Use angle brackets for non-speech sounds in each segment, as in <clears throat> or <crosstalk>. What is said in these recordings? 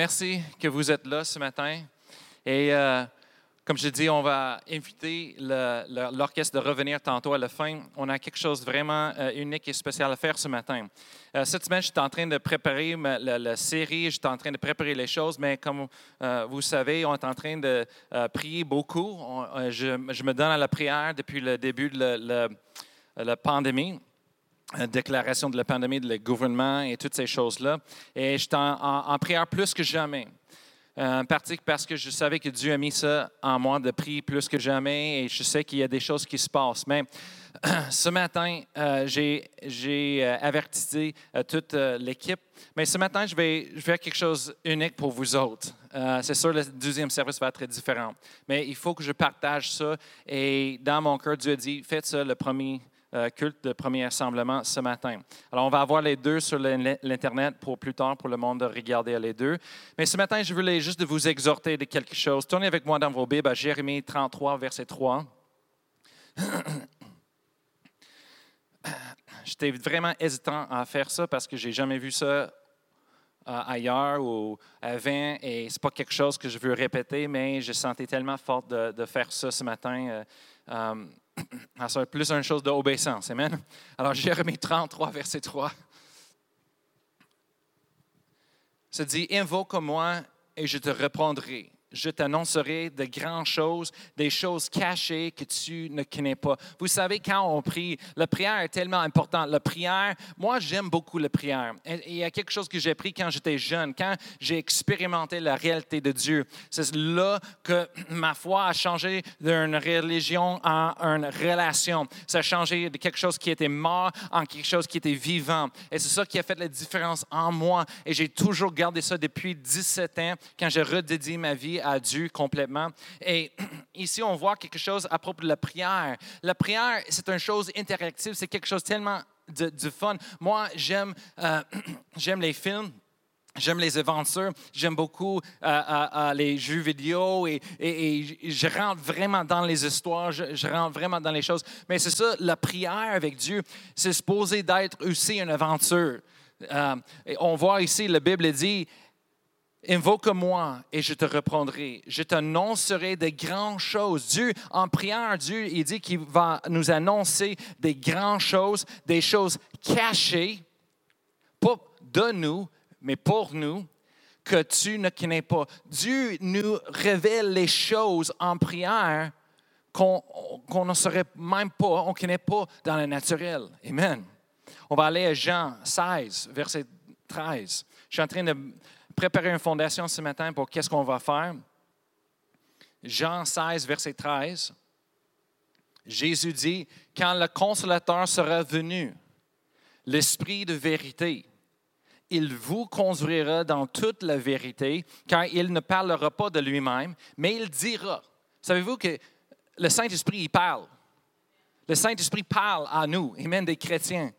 Merci que vous êtes là ce matin. Et euh, comme je dis, on va inviter l'orchestre de revenir tantôt à la fin. On a quelque chose vraiment euh, unique et spécial à faire ce matin. Euh, cette semaine, j'étais en train de préparer la, série, j'étais en train de préparer les choses, mais comme vous savez, on est en train de prier beaucoup. je, me donne à la prière depuis le début de la pandémie déclaration de la pandémie, de le gouvernement et toutes ces choses-là. Et j'étais en, prière plus que jamais. Euh, en partie parce que je savais que Dieu a mis ça en moi de prier plus que jamais et je sais qu'il y a des choses qui se passent. Mais <clears throat> ce matin, euh, j'ai euh, averti toute l'équipe. Mais ce matin, je vais, faire quelque chose d'unique pour vous autres. c'est sûr, le deuxième service va être différent. Mais il faut que je partage ça. Et dans mon cœur, Dieu a dit, faites ça le premier euh, culte de premier assemblement ce matin. Alors, on va avoir les deux sur l'Internet pour plus tard, pour le monde de regarder les deux. Mais ce matin, je voulais juste vous exhorter de quelque chose. Tournez avec moi dans vos Bibles à Jérémie 33, verset 3. <coughs> J'étais vraiment hésitant à faire ça parce que j'ai jamais vu ça euh, ailleurs ou avant et c'est pas quelque chose que je veux répéter, mais je sentais tellement fort de, faire ça ce matin. Euh, <coughs> ça va être plus une chose d'obéissance. Amen? Alors, Jérémie 33, verset 3. Ça dit Invoque-moi et je te répondrai je t'annoncerai de grandes choses, des choses cachées que tu ne connais pas. Vous savez, quand on prie, la prière est tellement importante. La prière, moi, j'aime beaucoup la prière. il y a quelque chose que j'ai appris quand j'étais jeune, quand j'ai expérimenté la réalité de Dieu. C'est là que ma foi a changé d'une religion en une relation. Ça a changé de quelque chose qui était mort en quelque chose qui était vivant. Et c'est ça qui a fait la différence en moi. Et j'ai toujours gardé ça depuis 17 ans quand j'ai redédié ma vie à Dieu complètement. Et <clears throat> ici, on voit quelque chose à propos de la prière. La prière, c'est une chose interactive, c'est quelque chose tellement de, fun. Moi, j'aime euh, <clears throat> les films. J'aime les aventures, j'aime beaucoup euh, euh, les jeux vidéo et, je rentre vraiment dans les histoires, je, je rentre vraiment dans les choses. Mais c'est ça, la prière avec Dieu, c'est supposé d'être aussi une aventure. et on voit ici, la Bible dit, Invoque-moi et je te reprendrai. Je t'annoncerai de grandes choses. Dieu, en priant Dieu, il dit qu'il va nous annoncer des grandes choses, des choses cachées, pas de nous, mais pour nous, que tu ne connais pas. Dieu nous révèle les choses en prière qu'on ne saurait même pas, on ne connaît pas dans le naturel. Amen. On va aller à Jean 16, verset 13. Je suis en train de préparer une fondation ce matin pour qu'est-ce qu'on va faire. Jean 16, verset 13. Jésus dit, quand le consolateur sera venu, l'Esprit de vérité, il vous conduira dans toute la vérité, car il ne parlera pas de lui-même, mais il dira. Savez-vous que le Saint-Esprit, il parle. Le Saint-Esprit parle à nous, même des chrétiens.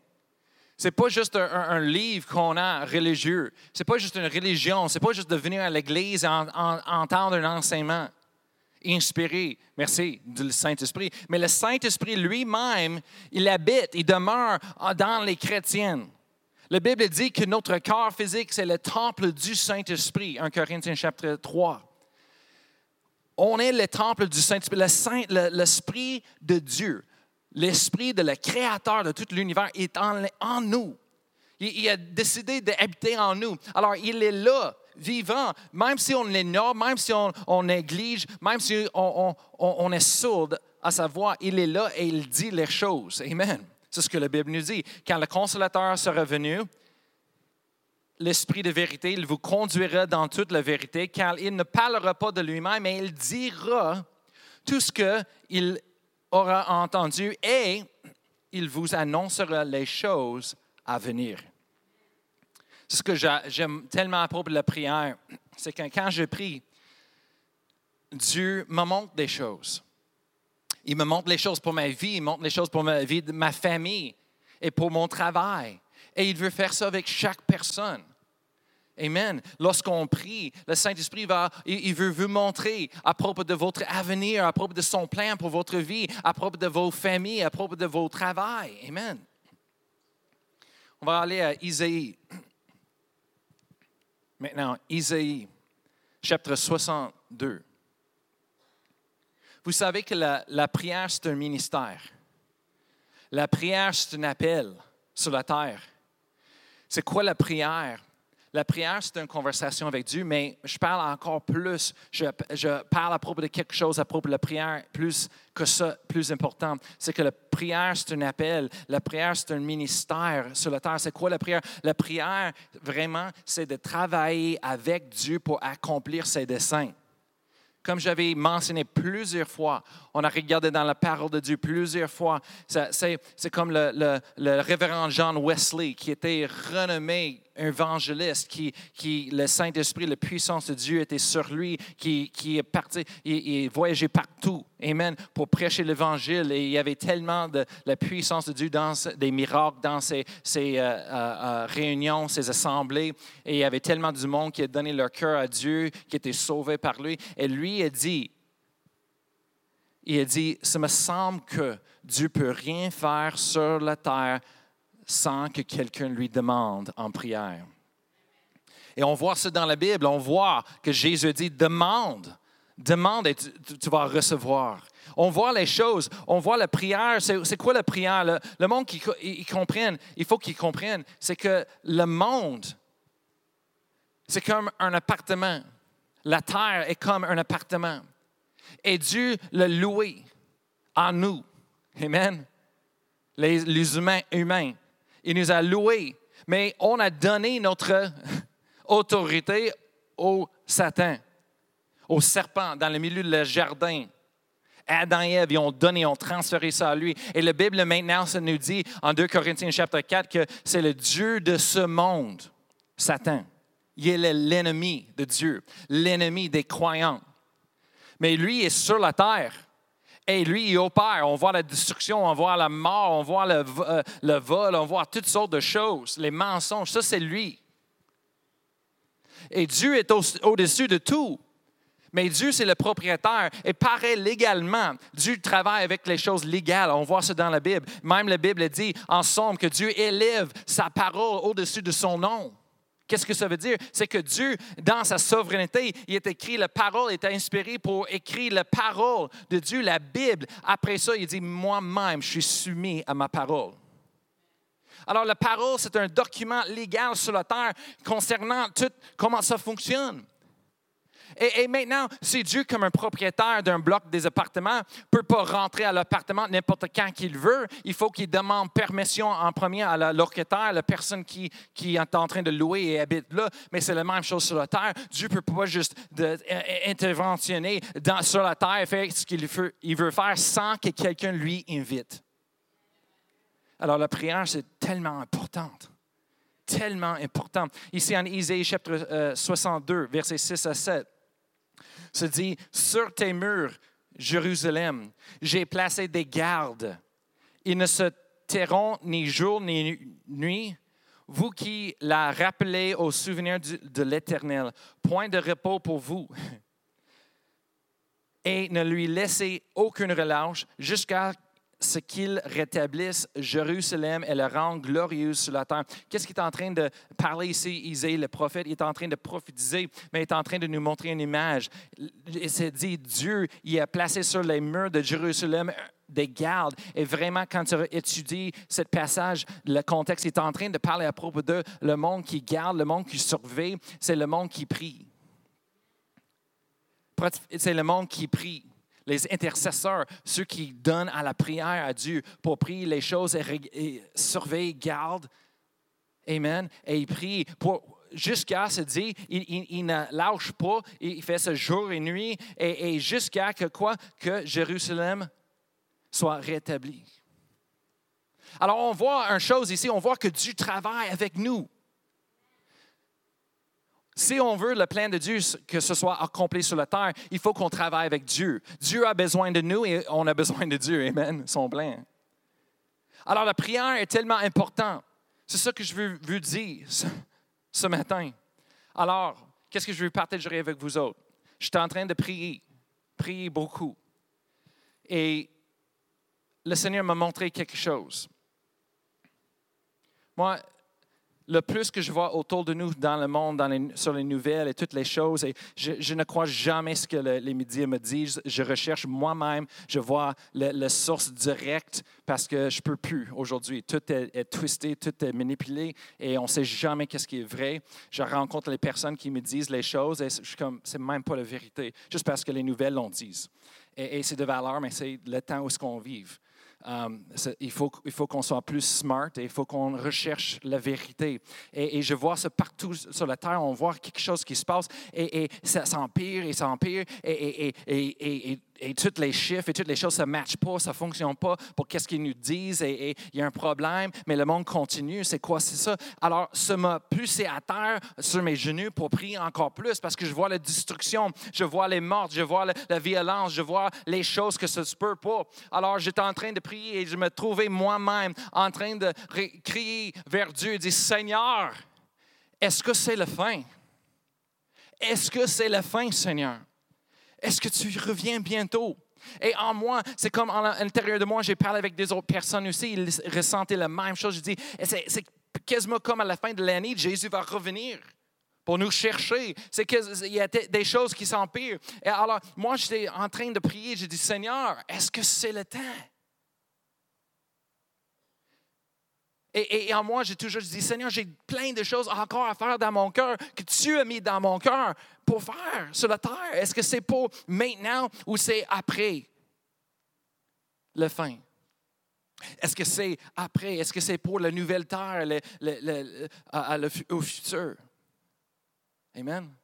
C'est pas juste un, livre qu'on a religieux. C'est pas juste une religion. C'est pas juste de venir à l'église et entendre un enseignement inspiré, merci, du Saint-Esprit. Mais le Saint-Esprit lui-même, il habite, il demeure dans les chrétiens. La Bible dit que notre corps physique, c'est le temple du Saint-Esprit, 1 Corinthiens chapitre 3. On est le temple du Saint-Esprit, l'Esprit de Dieu l'esprit de le créateur de tout l'univers est en, nous. Il, a décidé d'habiter en nous. Alors, il est là, vivant, même si on l'ignore, même si on, néglige, même si on, est sourd à sa voix, il est là et il dit les choses. Amen. C'est ce que la Bible nous dit. Quand le consolateur sera venu, l'Esprit de vérité, il vous conduira dans toute la vérité, car il ne parlera pas de lui-même, mais il dira tout ce qu'il aura entendu et il vous annoncera les choses à venir. C'est ce que j'aime tellement à propos de la prière, c'est que quand je prie, Dieu me montre des choses. Il me montre les choses pour ma vie, il montre les choses pour ma vie de ma famille et pour mon travail. Et il veut faire ça avec chaque personne. Amen. Lorsqu'on prie, le Saint-Esprit va, il veut vous montrer à propos de votre avenir, à propos de son plan pour votre vie, à propos de vos familles, à propos de vos travail. Amen. On va aller à Isaïe. Maintenant, Isaïe, chapitre 62. Vous savez que la, la prière, c'est un ministère. La prière, c'est un appel sur la terre. C'est quoi la prière? La prière, c'est une conversation avec Dieu, mais je parle encore plus. Je, parle à propos de quelque chose à propos de la prière, plus que ça, plus important. C'est que la prière, c'est un appel. La prière, c'est un ministère sur la terre. C'est quoi la prière? La prière, vraiment, c'est de travailler avec Dieu pour accomplir ses desseins. Comme j'avais mentionné plusieurs fois, on a regardé dans la parole de Dieu plusieurs fois. C'est comme le, le, le, révérend John Wesley, qui était renommé évangéliste, qui, qui le Saint-Esprit, la puissance de Dieu était sur lui, qui, qui est parti, il, voyageait partout, Amen, pour prêcher l'Évangile. Et il y avait tellement de la puissance de Dieu dans des miracles, dans ses, ses euh, euh, euh, réunions, ses assemblées. Et il y avait tellement du monde qui a donné leur cœur à Dieu, qui était sauvé par lui. Et lui a dit, il a dit, ça me semble que Dieu peut rien faire sur la terre sans que quelqu'un lui demande en prière. Et on voit ça dans la Bible, on voit que Jésus dit, demande, demande et tu, vas recevoir. On voit les choses, on voit la prière. C'est quoi la prière? Le, monde qui il il faut qu'il comprenne, c'est que le monde, c'est comme un appartement. La terre est comme un appartement. Et Dieu l'a loué en nous. Amen. Les, les humains. Il nous a loués. Mais on a donné notre <laughs> autorité au Satan, au serpent dans le milieu du jardin. Adam et Ève, ils ont donné, ont transféré ça à lui. Et la Bible maintenant, ça nous dit en 2 Corinthiens chapitre 4 que c'est le Dieu de ce monde, Satan. Il est l'ennemi de Dieu, l'ennemi des croyants. Mais lui est sur la terre. Et lui, il opère. On voit la destruction, on voit la mort, on voit le, euh, le vol, on voit toutes sortes de choses, les mensonges. Ça, c'est lui. Et Dieu est au-dessus de tout. Mais Dieu, c'est le propriétaire. Et pareil, légalement, Dieu travaille avec les choses légales. On voit ça dans la Bible. Même la Bible dit en somme que Dieu élève sa parole au-dessus de son nom. Qu'est-ce que ça veut dire? C'est que Dieu, dans sa souveraineté, il est écrit, la parole est inspirée pour écrire la parole de Dieu, la Bible. Après ça, il dit, moi-même, je suis soumis à ma parole. Alors, la parole, c'est un document légal sur la terre concernant tout comment ça fonctionne. Et, maintenant, si Dieu, comme un propriétaire d'un bloc des appartements, ne peut pas rentrer à l'appartement n'importe quand qu'il veut, il faut qu'il demande permission en premier à la locataire, la personne qui, est en train de louer et habite là. Mais c'est la même chose sur la terre. Dieu ne peut pas juste de, interventionner dans, sur la terre et faire ce qu'il veut, il veut faire sans que quelqu'un lui invite. Alors la prière, c'est tellement importante tellement important. Ici en Isaïe chapitre 62, euh, versets 6 à 7 se dit, sur tes murs, Jérusalem, j'ai placé des gardes. Ils ne se tairont ni jour ni nuit. Vous qui la rappelez au souvenir de l'Éternel, point de repos pour vous. Et ne lui laissez aucune relâche jusqu'à ce qu'il rétablisse Jérusalem et le rend glorieuse sur la terre. Qu'est-ce qu'il est en train de parler ici, Isaïe, le prophète? Il est en train de prophétiser, mais il est en train de nous montrer une image. Il s'est dit, Dieu, il a placé sur les murs de Jérusalem des gardes. Et vraiment, quand tu étudies ce passage, le contexte est en train de parler à propos de le monde qui garde, le monde qui surveille, c'est le monde qui prie. C'est le monde qui prie les intercesseurs, ceux qui donnent à la prière à Dieu pour prier les choses et, surveiller, garde. Amen. Et il prie pour jusqu'à se dire, il, ne lâche pas, il fait ce jour et nuit, et, et jusqu'à que quoi? Que Jérusalem soit rétabli. Alors on voit une chose ici, on voit que Dieu travaille avec nous. Si on veut le plan de Dieu que ce soit accompli sur la terre, il faut qu'on travaille avec Dieu. Dieu a besoin de nous et on a besoin de Dieu. Amen, son plan. Alors la prière est tellement importante. C'est ça que je veux vous dire ce, matin. Alors, qu'est-ce que je veux partager avec vous autres? Je suis en train de prier, prier beaucoup. Et le Seigneur m'a montré quelque chose. Moi, le plus que je vois autour de nous dans le monde, sur les nouvelles et toutes les choses, et je, ne crois jamais ce que les médias me disent. Je recherche moi-même, je vois la source directe parce que je ne peux plus aujourd'hui. Tout est, twisté, tout est manipulé et on ne sait jamais qu'est-ce qui est vrai. Je rencontre les personnes qui me disent les choses et je suis comme, c'est même pas la vérité, juste parce que les nouvelles l'ont disent. Et, c'est de valeur, mais c'est le temps où est-ce qu'on vive. Um, il faut, il faut qu'on soit plus smart et il faut qu'on recherche la vérité. Et, je vois ça partout sur la terre, on voit quelque chose qui se passe et, et ça s'empire et ça empire et, et, et tous les chiffres et toutes les choses ne se matchent pas, ça ne fonctionne pas pour qu'est-ce qu'ils nous disent et il y a un problème, mais le monde continue. C'est quoi? C'est ça? Alors, ça m'a poussé à terre sur mes genoux pour prier encore plus parce que je vois la destruction, je vois les morts, je vois la, violence, je vois les choses que ça ne se peut pas. Alors, j'étais en train de prier et je me trouvais moi-même en train de crier vers Dieu et dire Seigneur, est-ce que c'est la fin? Est-ce que c'est la fin, Seigneur? Est-ce que tu reviens bientôt? Et en moi, c'est comme à l'intérieur de moi, j'ai parlé avec des autres personnes aussi, ils ressentaient la même chose. Je dis, c'est quasiment comme à la fin de l'année, Jésus va revenir pour nous chercher. C'est qu'il y a des choses qui s'empirent. Et alors, moi, j'étais en train de prier, j'ai dit, Seigneur, est-ce que c'est le temps? Et, en moi, j'ai toujours dit, Seigneur, j'ai plein de choses encore à faire dans mon cœur que tu as mis dans mon cœur pour faire sur la terre. Est-ce que c'est pour maintenant ou c'est après le fin? Est-ce que c'est après? Est-ce que c'est pour la nouvelle terre, le, au futur? Amen.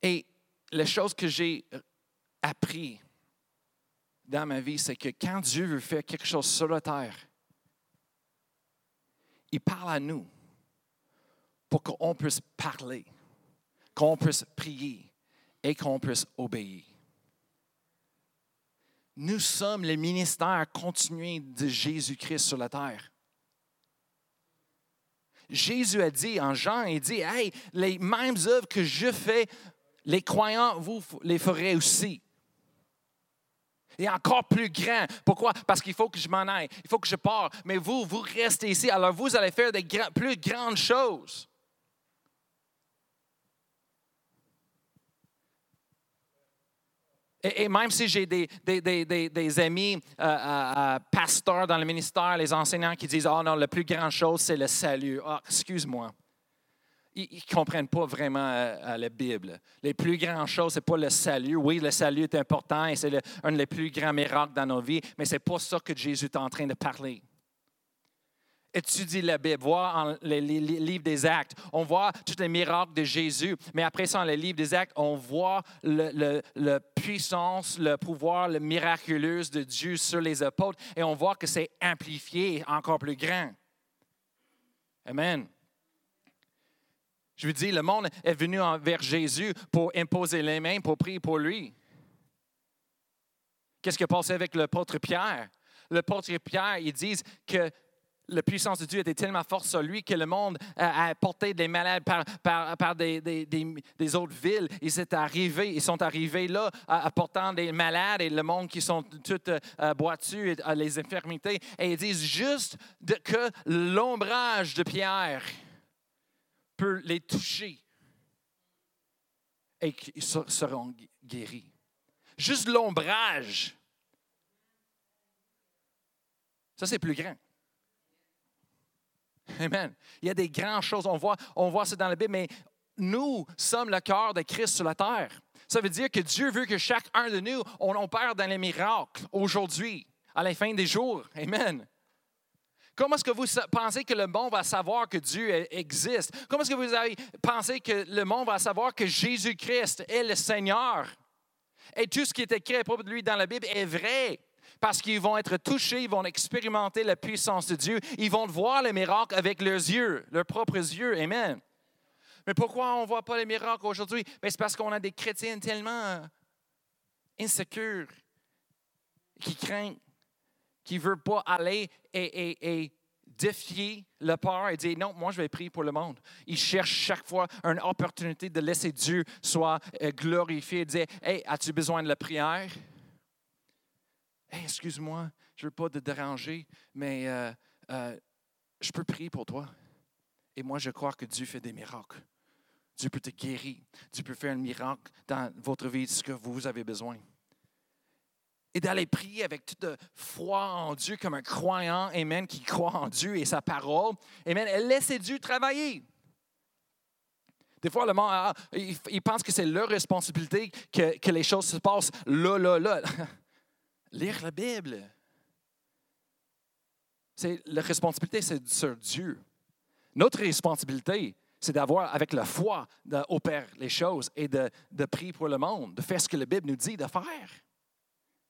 Et les choses que j'ai appris dans ma vie, c'est que quand Dieu veut faire quelque chose sur la terre, il parle à nous pour qu'on puisse parler, qu'on puisse prier et qu'on puisse obéir. Nous sommes le ministère continué de Jésus-Christ sur la terre. Jésus a dit en Jean, il dit, Hey, les mêmes œuvres que je fais, les croyants, vous les ferez aussi et encore plus grand. Pourquoi? Parce qu'il faut que je m'en aille, il faut que je parte. Mais vous, vous restez ici. Alors vous allez faire des plus grandes choses. Et, même si j'ai des, des, amis euh, euh, euh, pasteurs dans le ministère, les enseignants qui disent, oh non, la plus grande chose, c'est le salut. Ah, excuse-moi ils ne comprennent pas vraiment euh, la Bible. Les plus grandes choses, ce n'est pas le salut. Oui, le salut est important et c'est un des plus grands miracles dans nos vies, mais ce n'est pas ça que Jésus est en train de parler. Étudie la Bible, vois les, livres des actes, on voit tous les miracles de Jésus, mais après ça, dans les livres des actes, on voit la puissance, le pouvoir, le miraculeux de Dieu sur les apôtres et on voit que c'est amplifié encore plus grand. Amen. Je vous dis, le monde est venu vers Jésus pour imposer les mains, pour prier pour lui. Qu'est-ce qui a passé avec l'apôtre Pierre? L'apôtre Pierre, ils disent que la puissance de Dieu était tellement forte sur lui que le monde a, porté des malades par, des, autres villes. Ils, sont arrivés, ils sont arrivés là apportant des malades et le monde qui sont tous euh, et, les infirmités. Et ils disent juste que l'ombrage de Pierre peut les toucher et qu'ils seront guéris. Juste l'ombrage. Ça, c'est plus grand. Amen. Il y a des grandes choses. On voit, on ça dans la Bible, mais nous sommes le cœur de Christ sur la terre. Ça veut dire que Dieu veut que chacun de nous, on opère dans les miracles aujourd'hui, à la fin des jours. Amen. Comment est-ce que vous pensez que le monde va savoir que Dieu e-, existe? Comment est-ce que vous avez pensé que le monde va savoir que Jésus-Christ est le Seigneur? Et tout ce qui est écrit à propos de lui dans la Bible est vrai. Parce qu'ils vont être touchés, ils vont expérimenter la puissance de Dieu, ils vont voir les miracles avec leurs yeux, leurs propres yeux. Amen. Mais pourquoi on ne voit pas les miracles aujourd'hui? C'est parce qu'on a des chrétiens tellement insécures qui craignent qui ne veut pas aller et, défier le peur et dire non, moi je vais prier pour le monde. Il cherche chaque fois une opportunité de laisser Dieu soit euh, glorifié et dire Hey, as-tu besoin de la prière? Hey, excuse-moi, je ne veux pas te déranger, mais euh, euh, je peux prier pour toi. Et moi, je crois que Dieu fait des miracles. Dieu peut te guérir. Dieu peut faire un miracle dans votre vie, ce que vous avez besoin. Et d'aller prier avec toute foi en Dieu comme un croyant, Amen, qui croit en Dieu et sa parole. Amen. Laissez Dieu travailler. Des fois, le monde, ah, il, pense que c'est leur responsabilité que, les choses se passent là, là, là. <laughs> Lire la Bible. C'est, la responsabilité, c'est sur Dieu. Notre responsabilité, c'est d'avoir, avec la foi, d'opérer les choses et de prier pour le monde, de faire ce que la Bible nous dit de faire.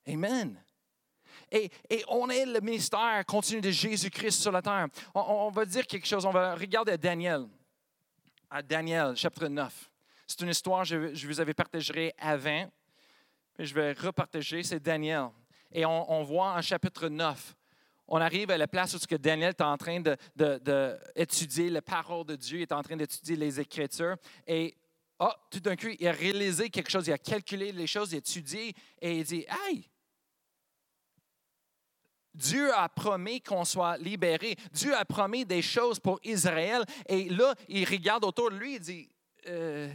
Amen. Et, on est le ministère continu de Jésus-Christ sur la terre. On, va dire quelque chose. On va regarder Daniel. À Daniel, chapitre 9. C'est une histoire que je, vous avais partagée avant, mais je vais repartager. C'est Daniel. Et on, voit en chapitre 9, on arrive à la place où Daniel est en train d'étudier de, de, la parole de Dieu, il est en train d'étudier les Écritures. Et oh, tout d'un coup, il a réalisé quelque chose, il a calculé les choses, il a étudié et il dit Hey, Dieu a promis qu'on soit libéré. Dieu a promis des choses pour Israël. Et là, il regarde autour de lui et dit euh,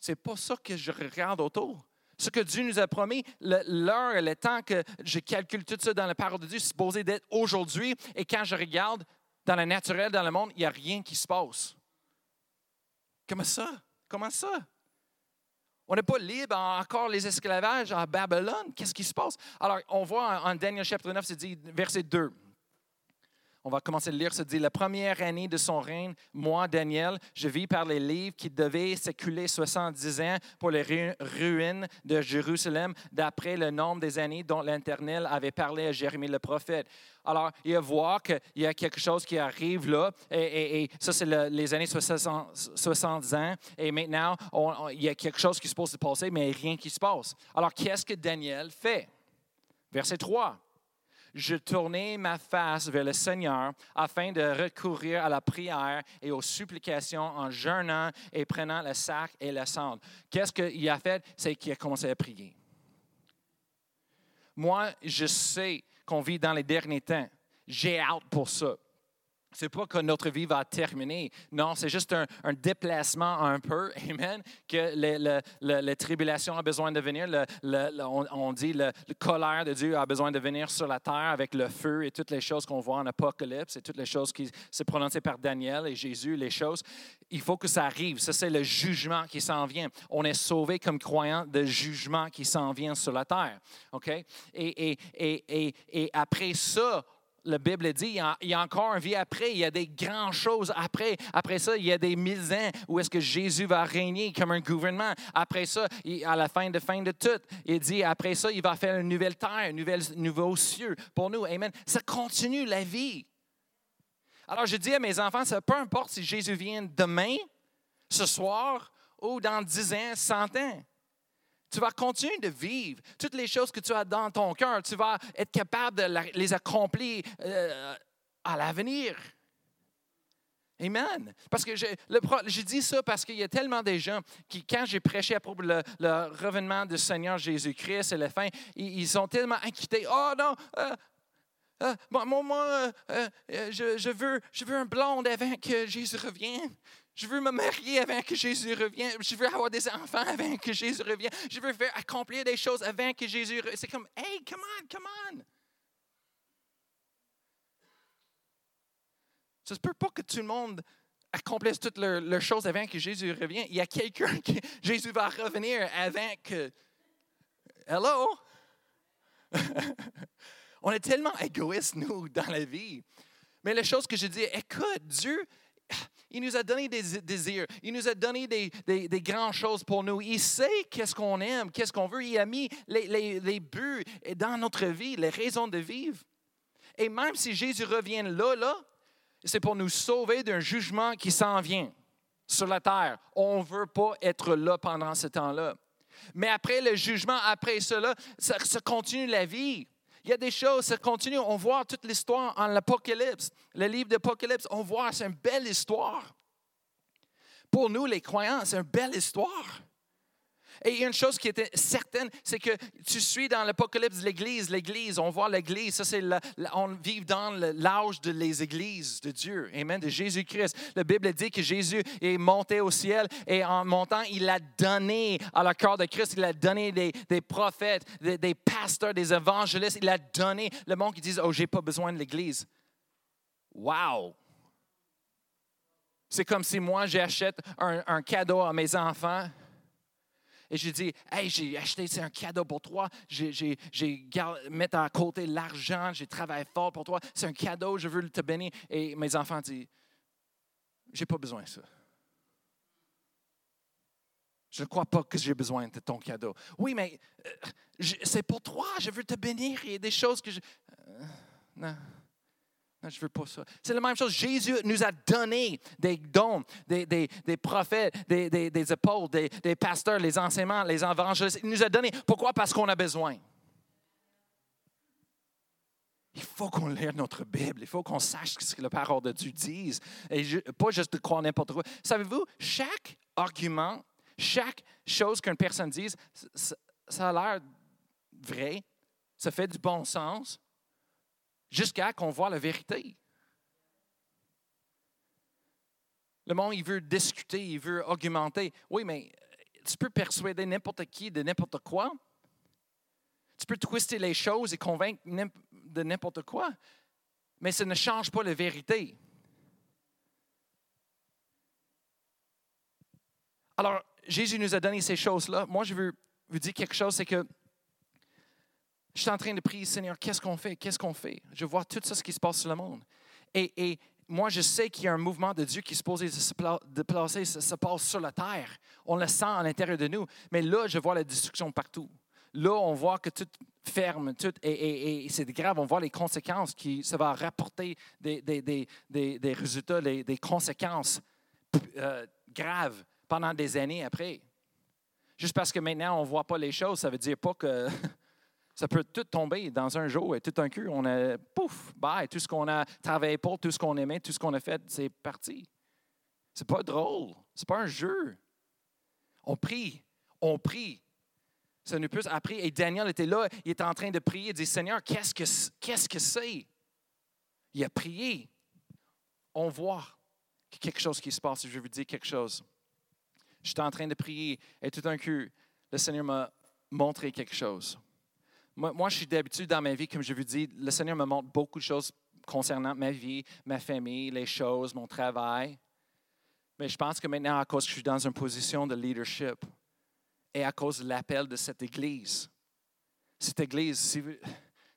C'est pas ça que je regarde autour. Ce que Dieu nous a promis, l'heure et le temps que je calcule tout ça dans la parole de Dieu, c'est supposé d'être aujourd'hui. Et quand je regarde dans le naturel, dans le monde, il n'y a rien qui se passe. Comment ça? Comment ça? On n'est pas libre encore les esclavages à Babylone. Qu'est-ce qui se passe? Alors, on voit en Daniel chapitre 9, c'est dit, verset 2. On va commencer à lire, ça dit, la première année de son règne, moi, Daniel, je vis par les livres qui devaient s'écouler 70 ans pour les ruines de Jérusalem, d'après le nombre des années dont l'Éternel avait parlé à Jérémie le prophète. Alors, il va voir qu'il y a quelque chose qui arrive là, et, ça, c'est les années 60, ans, et maintenant, il y a quelque chose qui se pose de passer, mais rien qui se passe. Alors, qu'est-ce que Daniel fait? Verset 3 je tournai ma face vers le Seigneur afin de recourir à la prière et aux supplications en jeûnant et prenant le sac et la cendre. Qu'est-ce qu'il a fait? C'est qu'il a commencé à prier. Moi, je sais qu'on vit dans les derniers temps. J'ai hâte pour ça. C'est pas que notre vie va terminer. Non, c'est juste un, déplacement un peu, <laughs> amen, que la tribulation a besoin de venir. on, dit le, colère de Dieu a besoin de venir sur la terre avec le feu et toutes les choses qu'on voit en Apocalypse et toutes les choses qui sont prononcées par Daniel et Jésus, les choses. Il faut que ça arrive. Ça, c'est le jugement qui s'en vient. On est sauvé comme croyant de jugement qui s'en vient sur la terre. OK? Et après ça, la Bible dit, il y a encore une vie après, il y a des grandes choses après. Après ça, il y a des mille ans où est-ce que Jésus va régner comme un gouvernement. Après ça, à la fin de fin de tout, il dit, après ça, il va faire une nouvelle terre, un nouvel, nouveau cieux pour nous. Amen. Ça continue la vie. Alors, je dis à mes enfants, ça, peu importe si Jésus vient demain, ce soir, ou dans dix ans, cent ans. Tu vas continuer de vivre toutes les choses que tu as dans ton cœur. Tu vas être capable de les accomplir euh, à l'avenir. Amen. Parce que je, dis ça parce qu'il y a tellement de gens qui, quand j'ai prêché à propos le, le revenant du Seigneur Jésus-Christ et la fin, ils, sont tellement inquiétés. Oh non, euh, euh, moi, je, veux, je veux un blonde avant que Jésus revienne. Je veux me marier avant que Jésus revienne. Je veux avoir des enfants avant que Jésus revienne. Je veux accomplir des choses avant que Jésus revienne. C'est comme, hey, come on, come on. Ça se peut pas que tout le monde accomplisse toutes leurs, choses avant que Jésus revienne. Il y a quelqu'un que Jésus va revenir avant que. Hello? <laughs> On est tellement égoïstes, nous, dans la vie. Mais la chose que je dis, écoute, Dieu, il nous a donné des désirs. Il nous a donné des, des, grandes choses pour nous. Il sait qu'est-ce qu'on aime, qu'est-ce qu'on veut. Il a mis les, les, buts dans notre vie, les raisons de vivre. Et même si Jésus revient là, là, c'est pour nous sauver d'un jugement qui s'en vient sur la terre. On ne veut pas être là pendant ce temps-là. Mais après le jugement, après cela, ça continue la vie. Il y a des choses, ça continue. On voit toute l'histoire en l'Apocalypse. Le livre d'Apocalypse, on voit, c'est une belle histoire. Pour nous, les croyants, c'est une belle histoire. Et une chose qui était certaine, c'est que tu suis dans l'Apocalypse de l'Église. L'Église, on voit l'Église, ça c'est, on vit dans l'âge de les Églises de Dieu, Amen, de Jésus-Christ. La Bible dit que Jésus est monté au ciel et en montant, il a donné à la corps de Christ, il a donné des, prophètes, des, des, pasteurs, des évangélistes, il a donné le monde qui dit, oh, j'ai pas besoin de l'Église. Wow! C'est comme si moi, j'achète un, un cadeau à mes enfants et j'ai dit, hey, j'ai acheté, c'est un cadeau pour toi. J'ai mis à côté l'argent, j'ai travaillé fort pour toi. C'est un cadeau, je veux te bénir. Et mes enfants disent, j'ai pas besoin de ça. Je ne crois pas que j'ai besoin de ton cadeau. Oui, mais euh, c'est pour toi, je veux te bénir. Il y a des choses que je. Euh, non. Je ne veux pas ça. C'est la même chose. Jésus nous a donné des dons, des, prophètes, des, des, épaules, des, pasteurs, les enseignements, les évangélistes. Il nous a donné. Pourquoi? Parce qu'on a besoin. Il faut qu'on lise notre Bible. Il faut qu'on sache ce que la parole de Dieu dit. Et pas juste de croire n'importe quoi. Savez-vous, chaque argument, chaque chose qu'une personne dise, ça a l'air vrai, ça fait du bon sens, jusqu'à qu'on voit la vérité. Le monde, il veut discuter, il veut argumenter. Oui, mais tu peux persuader n'importe qui de n'importe quoi. Tu peux twister les choses et convaincre de n'importe quoi. Mais ça ne change pas la vérité. Alors, Jésus nous a donné ces choses-là. Moi, je veux vous dire quelque chose, c'est que je suis en train de prier, Seigneur, qu'est-ce qu'on fait? Qu'est-ce qu'on fait? Je vois tout ça, ce qui se passe sur le monde. Et, moi, je sais qu'il y a un mouvement de Dieu qui se pose de se placer, ça se passe sur la terre. On le sent à l'intérieur de nous. Mais là, je vois la destruction partout. Là, on voit que tout ferme, tout, et, c'est grave. On voit les conséquences qui ça va rapporter des, des, résultats, des, conséquences euh, graves pendant des années après. Juste parce que maintenant, on ne voit pas les choses, ça ne veut dire pas que Ça peut tout tomber dans un jour et tout un cul, on a pouf, bye, tout ce qu'on a travaillé pour, tout ce qu'on aimait, tout ce qu'on a fait, c'est parti. C'est pas drôle, c'est pas un jeu. On prie, on prie. Ça nous plus après. Et Daniel était là, il était en train de prier, il dit Seigneur, qu'est-ce que c'est? Il a prié. On voit quelque chose qui se passe. Je vais vous dire quelque chose. J'étais en train de prier et tout un coup, le Seigneur m'a montré quelque chose. Moi, je suis d'habitude dans ma vie, comme je vous dis, le Seigneur me montre beaucoup de choses concernant ma vie, ma famille, les choses, mon travail. Mais je pense que maintenant, à cause que je suis dans une position de leadership et à cause de l'appel de cette Église, cette Église,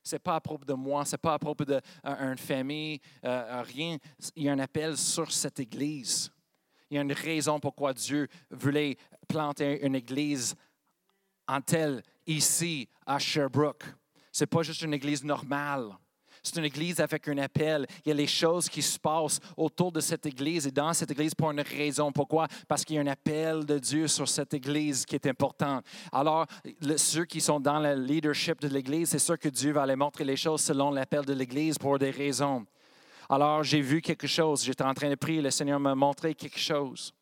ce n'est pas à propos de moi, ce n'est pas à propos d'une euh, famille, euh, rien. Il y a un appel sur cette Église. Il y a une raison pourquoi Dieu voulait planter une Église en telle ici à Sherbrooke. Ce n'est pas juste une église normale. C'est une église avec un appel. Il y a les choses qui se passent autour de cette église et dans cette église pour une raison. Pourquoi? Parce qu'il y a un appel de Dieu sur cette église qui est important. Alors, ceux qui sont dans le leadership de l'église, c'est sûr que Dieu va aller montrer les choses selon l'appel de l'église pour des raisons. Alors, j'ai vu quelque chose. J'étais en train de prier. Le Seigneur m'a montré quelque chose.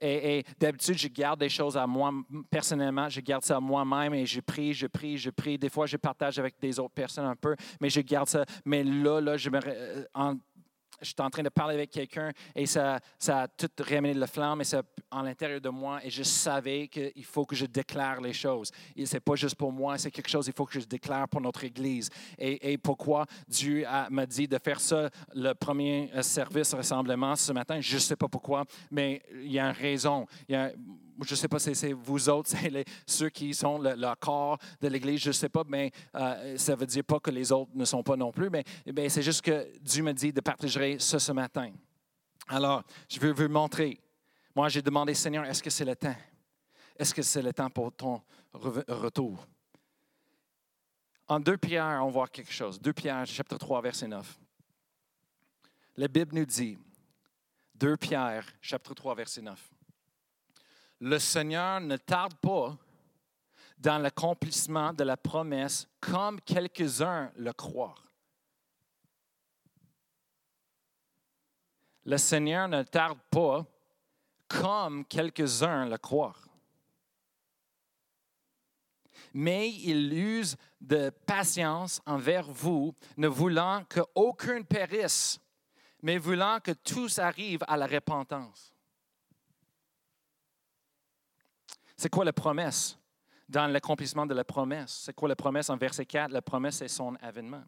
Et, d'habitude, je garde des choses à moi personnellement, je garde ça à moi-même et je prie, je prie, je prie. Des fois, je partage avec des autres personnes un peu, mais je garde ça. Mais là, là, je me, euh, en, j'étais en train de parler avec quelqu'un et ça, ça a tout ramené le flamme et ça en l'intérieur de moi et je savais qu'il faut que je déclare les choses. Et c'est pas juste pour moi, c'est quelque chose qu'il faut que je déclare pour notre Église. Et, pourquoi Dieu m'a dit de faire ça, le premier euh, service rassemblement ce matin, je ne sais pas pourquoi, mais il y a une raison. Il je ne sais pas si c'est vous autres, <laughs> c'est ceux qui sont le, corps de l'Église, je ne sais pas, mais euh, ça ne veut dire pas que les autres ne sont pas non plus, mais, c'est juste que Dieu me dit de partager ça ce matin. Alors, je veux vous montrer. Moi, j'ai demandé, Seigneur, est-ce que c'est le temps? Est-ce que c'est le temps pour ton retour? En 2 Pierre, on voit quelque chose. 2 Pierre, chapitre 3, verset 9. La Bible nous dit, 2 Pierre, chapitre 3, verset 9 le Seigneur ne tarde pas dans l'accomplissement de la promesse comme quelques-uns le croient. Le Seigneur ne tarde pas comme quelques-uns le croient. mais il use de patience envers vous, ne voulant qu'aucun périsse, mais voulant que tous arrivent à la repentance. C'est quoi la promesse? Dans l'accomplissement de la promesse, c'est quoi la promesse en verset 4? La promesse, c'est son avènement,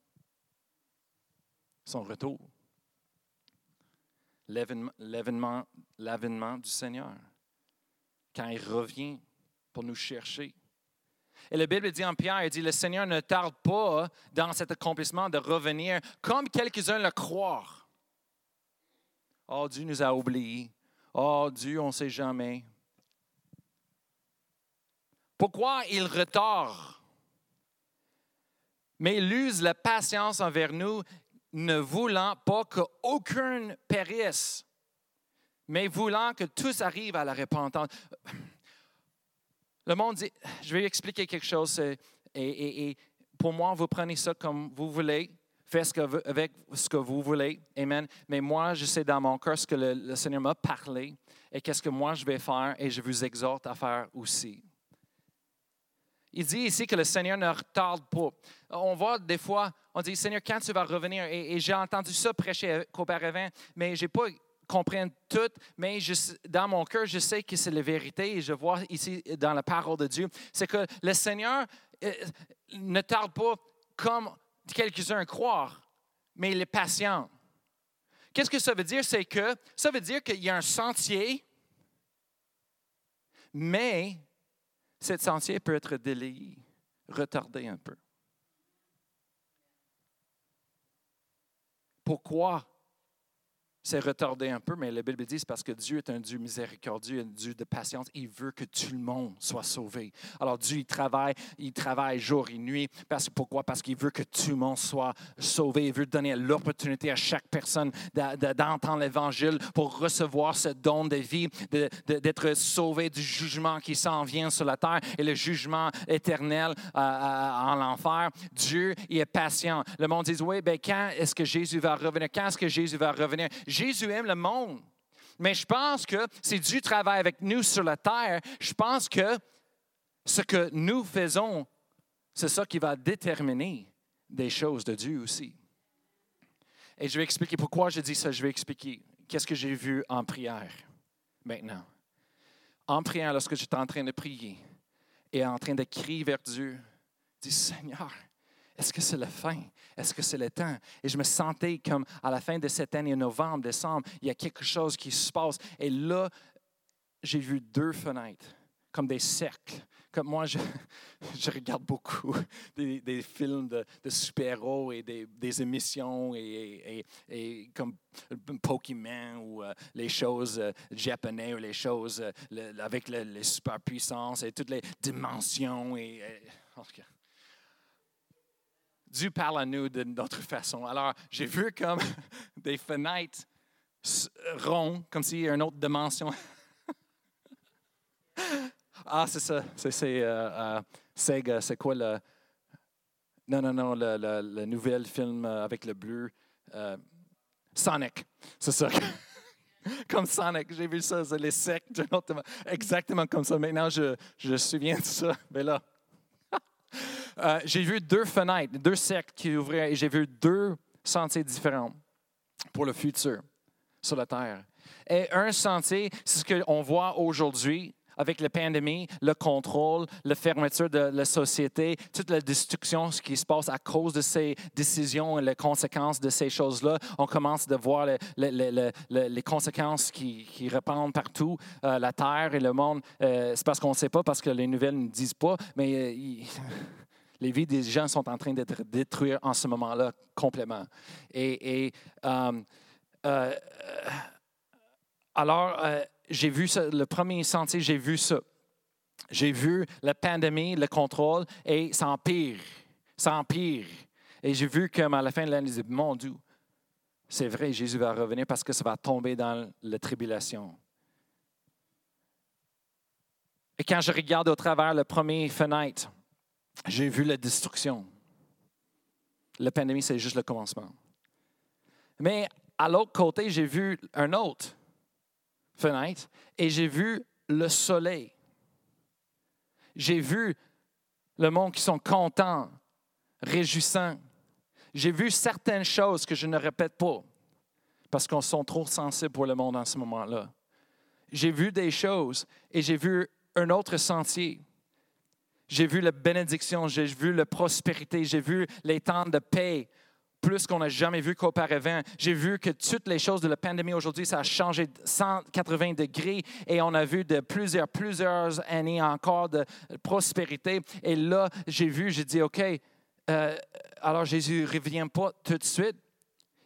son retour, l'avènement du Seigneur, quand il revient pour nous chercher. Et la Bible dit en Pierre, il dit, le Seigneur ne tarde pas dans cet accomplissement de revenir comme quelques-uns le croient. Oh, Dieu nous a oubliés. Oh, Dieu, on ne sait jamais. Pourquoi il retarde? Mais il use la patience envers nous, ne voulant pas qu'aucun périsse, mais voulant que tous arrivent à la repentance. <laughs> Le monde dit, je vais expliquer quelque chose, et, pour moi, vous prenez ça comme vous voulez, faites ce avec ce que vous voulez, Amen. Mais moi, je sais dans mon cœur ce que le, Seigneur m'a parlé et qu'est-ce que moi je vais faire, et je vous exhorte à faire aussi. Il dit ici que le Seigneur ne retarde pas. On voit des fois, on dit, Seigneur, quand tu vas revenir? Et, j'ai entendu ça prêcher auparavant, mais je n'ai pas comprendre tout, mais dans mon cœur, je sais que c'est la vérité et je vois ici dans la parole de Dieu, c'est que le Seigneur euh, ne tarde pas comme quelques-uns croient, mais il est patient. Qu'est-ce que ça veut dire? C'est que ça veut dire qu'il y a un sentier, mais ce sentier peut être délayé, retardé un peu. Pourquoi? C'est retardé un peu, mais la Bible dit c'est parce que Dieu est un Dieu miséricordieux, un Dieu de patience. Il veut que tout le monde soit sauvé. Alors Dieu, il travaille, il travaille jour et nuit. Parce, pourquoi? Parce qu'il veut que tout le monde soit sauvé. Il veut donner l'opportunité à chaque personne d'entendre l'Évangile pour recevoir ce don de vie, d'être sauvé du jugement qui s'en vient sur la terre et le jugement éternel euh, euh, en l'enfer. Dieu, il est patient. Le monde dit, oui, ben quand est-ce que Jésus va revenir? Quand est-ce que Jésus va revenir? Jésus aime le monde. Mais je pense que si Dieu travaille avec nous sur la terre, je pense que ce que nous faisons, c'est ça qui va déterminer des choses de Dieu aussi. Et je vais expliquer pourquoi je dis ça. Je vais expliquer qu'est-ce que j'ai vu en prière maintenant? En prière, lorsque j'étais en train de prier et en train de crier vers Dieu, dis Seigneur, est-ce que c'est la fin? Est-ce que c'est le temps? Et je me sentais comme à la fin de cette année, novembre, décembre, il y a quelque chose qui se passe. Et là, j'ai vu deux fenêtres, comme des cercles. Comme moi, je, <laughs> regarde beaucoup <laughs> des, films de, super-héros et des, émissions et, et, comme Pokémon ou euh, les choses euh, japonaises ou les choses euh, avec les super-puissances et toutes les dimensions. Et, Dieu parle à nous d'une autre <laughs> façon. Alors, j'ai vu comme <laughs> des fenêtres rondes, comme s'il y avait une autre dimension. <laughs> ah, c'est ça. C'est euh, euh. C'est quoi le. Non, non, non, le, le, nouvel film euh, avec le bleu. Sonic. C'est ça. comme Sonic. J'ai vu ça, c'est les sectes. Exactement comme ça. Maintenant, je, je me souviens de ça. Mais là. Euh, j'ai vu deux fenêtres, deux cercles qui ouvraient et j'ai vu deux sentiers différents pour le futur sur la Terre. Et un sentier, c'est ce qu'on voit aujourd'hui avec la pandémie, le contrôle, la fermeture de la société, toute la destruction, qui se passe à cause de ces décisions et les conséquences de ces choses-là. On commence à voir les, conséquences qui, qui, répandent partout, euh, la Terre et le monde. Euh, c'est parce qu'on ne sait pas, parce que les nouvelles ne disent pas, mais <laughs> les vies des gens sont en train d'être détruites en ce moment-là complètement. Et, euh, euh, alors, euh, j'ai vu le premier sentier, j'ai vu ça. J'ai vu la pandémie, le contrôle, et ça empire, ça empire. Et j'ai vu comme à la fin de l'année, mon Dieu, c'est vrai, Jésus va revenir parce que ça va tomber dans la tribulation. Et quand je regarde au travers la première fenêtre, j'ai vu la destruction. La pandémie, c'est juste le commencement. Mais à l'autre côté, j'ai vu un autre fenêtre et j'ai vu le soleil. J'ai vu le monde qui sont contents, réjouissants. J'ai vu certaines choses que je ne répète pas parce qu'on sont trop sensibles pour le monde en ce moment-là. J'ai vu des choses et j'ai vu un autre sentier. J'ai vu la bénédiction, j'ai vu la prospérité, j'ai vu les temps de paix, plus qu'on n'a jamais vu qu'auparavant. J'ai vu que toutes les choses de la pandémie aujourd'hui, ça a changé de 180 degrés et on a vu de plusieurs, plusieurs années encore de prospérité. Et là, j'ai vu, j'ai dit, OK, euh, alors Jésus ne revient pas tout de suite.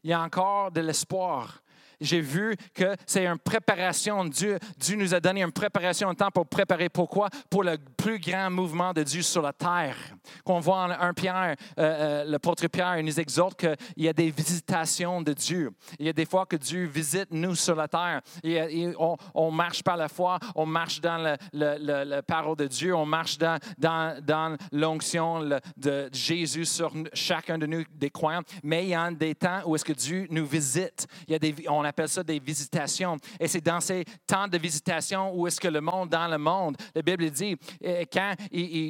Il y a encore de l'espoir j'ai vu que c'est une préparation. Dieu, Dieu nous a donné une préparation, un temps pour préparer. Pourquoi? Pour le plus grand mouvement de Dieu sur la terre. Qu'on voit en 1 Pierre, euh, euh, l'apôtre Pierre nous exhorte qu'il y a des visitations de Dieu. Il y a des fois que Dieu visite nous sur la terre. Et, on, marche par la foi, on marche dans la le, parole de Dieu, on marche dans, l'onction de Jésus sur chacun de nous, des croyants. Mais il y a des temps où est-ce que Dieu nous visite. Il on appelle ça des visitations. Et c'est dans ces temps de visitation où est-ce que le monde, dans le monde, la Bible dit, euh, quand,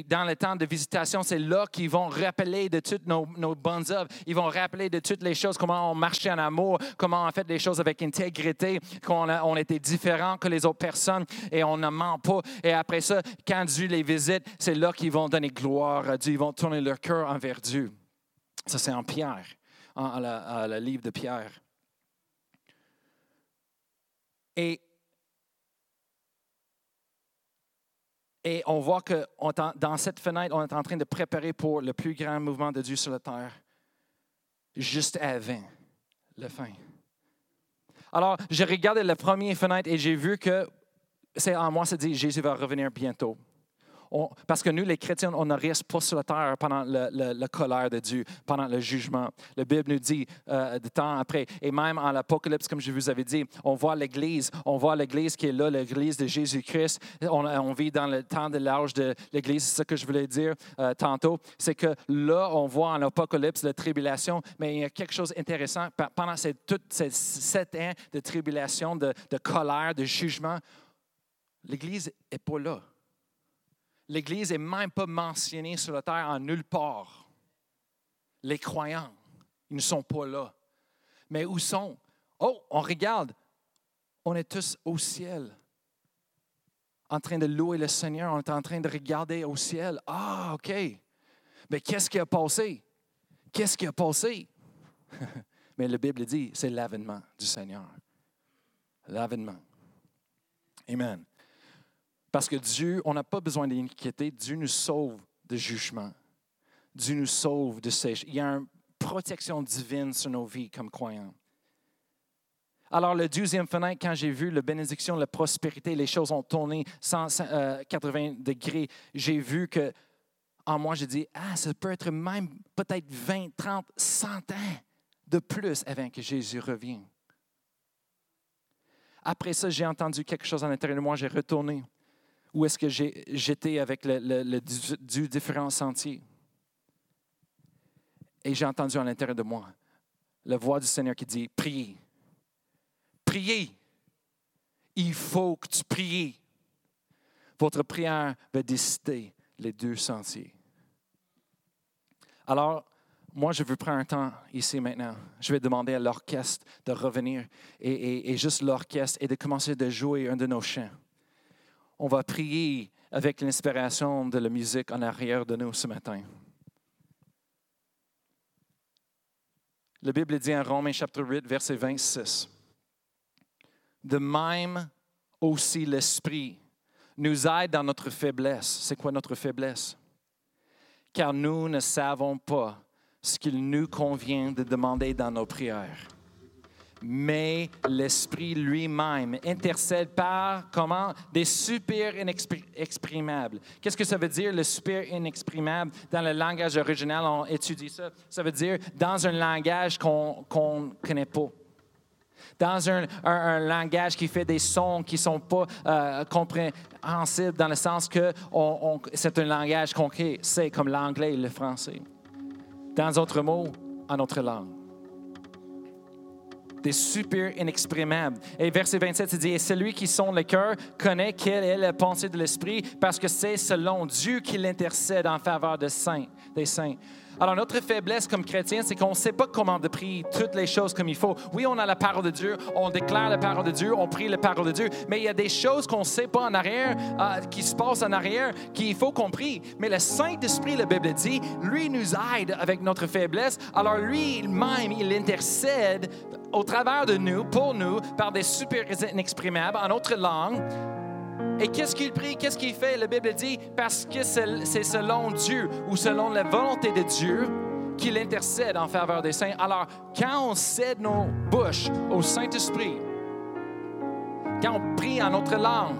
dans le temps de visitation, c'est là qu'ils vont rappeler de toutes nos, bonnes œuvres. Ils vont rappeler de toutes les choses, comment on marchait en amour, comment on fait des choses avec intégrité, qu'on on était différent que les autres personnes et on ne ment pas. Et après ça, quand Dieu les visite, c'est là qu'ils vont donner gloire à Dieu. Ils vont tourner leur cœur envers Dieu. Ça, c'est en Pierre, en, le livre de Pierre. Et, on voit que dans cette fenêtre, on est en train de préparer pour le plus grand mouvement de Dieu sur la terre, juste avant la fin. Alors, j'ai regardé la première fenêtre et j'ai vu que c'est en moi, c'est dit Jésus va revenir bientôt parce que nous, les chrétiens, on ne reste pas sur la terre pendant la colère de Dieu, pendant le jugement. La Bible nous dit euh, de temps après, et même en l'Apocalypse, comme je vous avais dit, on voit l'Église, on voit l'Église qui est là, l'Église de Jésus-Christ. On, vit dans le temps de l'âge de l'Église, c'est ça que je voulais dire euh, tantôt. C'est que là, on voit en l'Apocalypse la tribulation, mais il y a quelque chose d'intéressant. Pendant ces, toutes ces sept ans de tribulation, de colère, de jugement, l'Église n'est pas là l'Église n'est même pas mentionnée sur la terre en nulle part. Les croyants, ils ne sont pas là. Mais où sont? Oh, on regarde. On est tous au ciel. En train de louer le Seigneur, on est en train de regarder au ciel. Ah, OK. Mais qu'est-ce qui a passé? Qu'est-ce qui a passé? <laughs> Mais la Bible dit, c'est l'avènement du Seigneur. L'avènement. Amen. Parce que Dieu, on n'a pas besoin d'inquiéter. Dieu nous sauve de jugement. Dieu nous sauve de ces. Il y a une protection divine sur nos vies comme croyants. Alors, le deuxième fenêtre, quand j'ai vu la bénédiction, la prospérité, les choses ont tourné 180 euh, degrés, j'ai vu que en moi, j'ai dit, ah, ça peut être même peut-être 20, 30, 100 ans de plus avant que Jésus revienne. Après ça, j'ai entendu quelque chose à l'intérieur de moi, j'ai retourné où est-ce que j'étais avec le, le, du différents sentiers. Et j'ai entendu à l'intérieur de moi la voix du Seigneur qui dit, priez, priez, il faut que tu pries. Votre prière va décider les deux sentiers. Alors, moi, je veux prendre un temps ici maintenant. Je vais demander à l'orchestre de revenir et, et juste l'orchestre et de commencer de jouer un de nos chants on va prier avec l'inspiration de la musique en arrière de nous ce matin. La Bible dit en Romains chapitre 8, verset 26, De même aussi l'Esprit nous aide dans notre faiblesse. C'est quoi notre faiblesse? Car nous ne savons pas ce qu'il nous convient de demander dans nos prières mais l'Esprit lui-même intercède par comment? Des super inexprimables. Qu'est-ce que ça veut dire, le super inexprimable? Dans le langage original, on étudie ça. Ça veut dire dans un langage qu'on ne connaît pas. Dans un, langage qui fait des sons qui ne sont pas euh, compréhensibles dans le sens que c'est un langage concret, c'est comme l'anglais et le français. Dans d'autres mots, en notre langue des super inexprimables. Et verset 27, il dit, Et celui qui sonde le cœur connaît quelle est la pensée de l'Esprit, parce que c'est selon Dieu qu'il intercède en faveur de saints, des saints. Alors, notre faiblesse comme chrétien, c'est qu'on ne sait pas comment de prier toutes les choses comme il faut. Oui, on a la parole de Dieu, on déclare la parole de Dieu, on prie la parole de Dieu, mais il y a des choses qu'on ne sait pas en arrière, euh, qui se passent en arrière, qu'il faut qu'on prie. Mais le Saint-Esprit, la Bible dit, lui nous aide avec notre faiblesse. Alors, lui-même, il intercède au travers de nous, pour nous, par des super inexprimables, en autre langue, et qu'est-ce qu'il prie, qu'est-ce qu'il fait? La Bible dit, parce que c'est selon Dieu ou selon la volonté de Dieu qu'il intercède en faveur des saints. Alors, quand on cède nos bouches au Saint-Esprit, quand on prie en notre langue,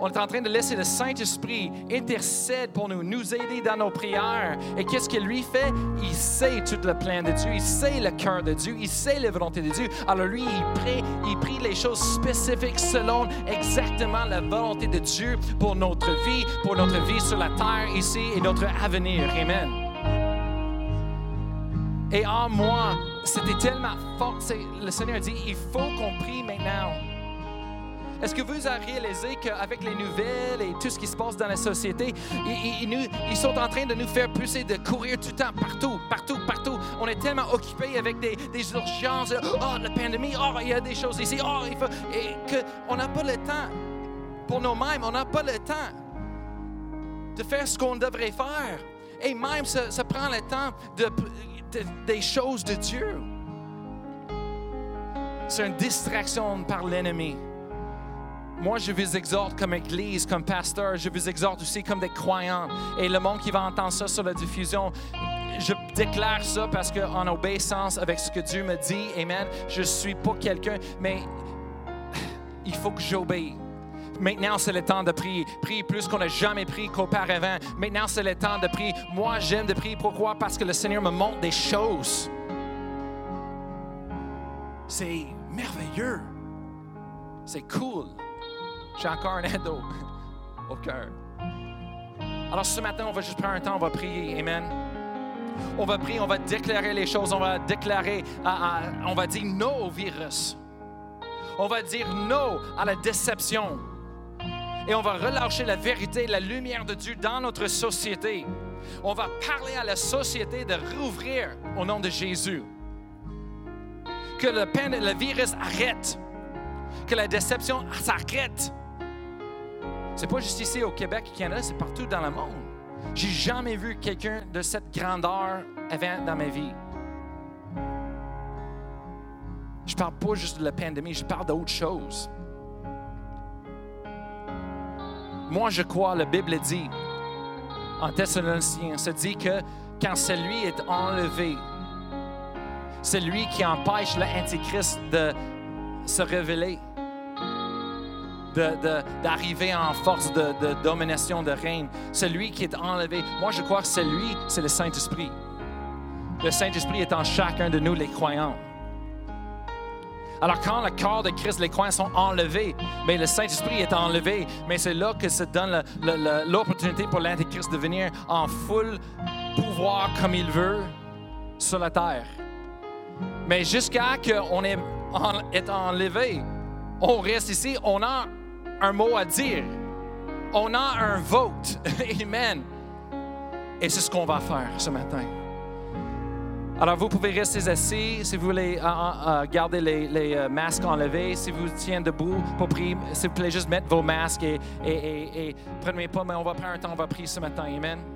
on est en train de laisser le Saint-Esprit intercède pour nous, nous aider dans nos prières. Et qu'est-ce qu'il lui fait? Il sait tout le plan de Dieu, il sait le cœur de Dieu, il sait la volonté de Dieu. Alors lui, il prie, il prie les choses spécifiques selon exactement la volonté de Dieu pour notre vie, pour notre vie sur la terre ici et notre avenir. Amen. Et en moi, c'était tellement fort. Le Seigneur dit, il faut qu'on prie maintenant. Est-ce que vous avez réalisé qu'avec les nouvelles et tout ce qui se passe dans la société, ils, sont en train de nous faire pousser de courir tout le temps, partout, partout, partout? On est tellement occupés avec des, urgences. Oh, la pandémie, oh, il y a des choses ici, oh, il faut. Et qu'on n'a pas le temps pour nous-mêmes, on n'a pas le temps de faire ce qu'on devrait faire. Et même, ça, prend le temps de, des choses de Dieu. C'est une distraction par l'ennemi. Moi, je vous exhorte comme Église, comme pasteur, je vous exhorte aussi comme des croyants. Et le monde qui va entendre ça sur la diffusion, je déclare ça parce qu'en obéissance avec ce que Dieu me dit, Amen, je ne suis pas quelqu'un, mais il faut que j'obéisse. Maintenant, c'est le temps de prier. Prier plus qu'on n'a jamais prié qu'auparavant. Maintenant, c'est le temps de prier. Moi, j'aime de prier. Pourquoi? Parce que le Seigneur me montre des choses. C'est merveilleux. C'est cool. J'ai encore un ado <laughs> au cœur. Alors ce matin, on va juste prendre un temps, on va prier. Amen. On va prier, on va déclarer les choses, on va déclarer, on va dire non au virus. On va dire non à la déception. Et on va relâcher la vérité, la lumière de Dieu dans notre société. On va parler à la société de rouvrir au nom de Jésus. Que le, le virus arrête. Que la déception s'arrête. C'est pas juste ici au Québec et Canada, c'est partout dans le monde. J'ai jamais vu quelqu'un de cette grandeur dans ma vie. Je parle pas juste de la pandémie, je parle d'autre chose. Moi, je crois, la Bible dit, en Thessaloniciens, se dit que quand celui est enlevé, celui qui empêche l'Antichrist de se révéler, d'arriver en force de, domination, de règne. Celui qui est enlevé. Moi, je crois que c'est lui, c'est le Saint-Esprit. Le Saint-Esprit est en chacun de nous, les croyants. Alors quand le corps de Christ, les croyants sont enlevés, mais le Saint-Esprit est enlevé, mais c'est là que se donne l'opportunité pour l'Antéchrist de venir en full pouvoir comme il veut sur la terre. Mais jusqu'à qu'on est, est enlevé, on reste ici, on a un mot à dire. On a un vote. <laughs> Amen. Et c'est ce qu'on va faire ce matin. Alors, vous pouvez rester assis si vous voulez euh, euh, euh, garder les, masques enlevés. Si vous tenez debout pour prier, s'il vous plaît, juste mettre vos masques et, et, et prenez pas, mais on va prendre un temps, on va prier ce matin. Amen.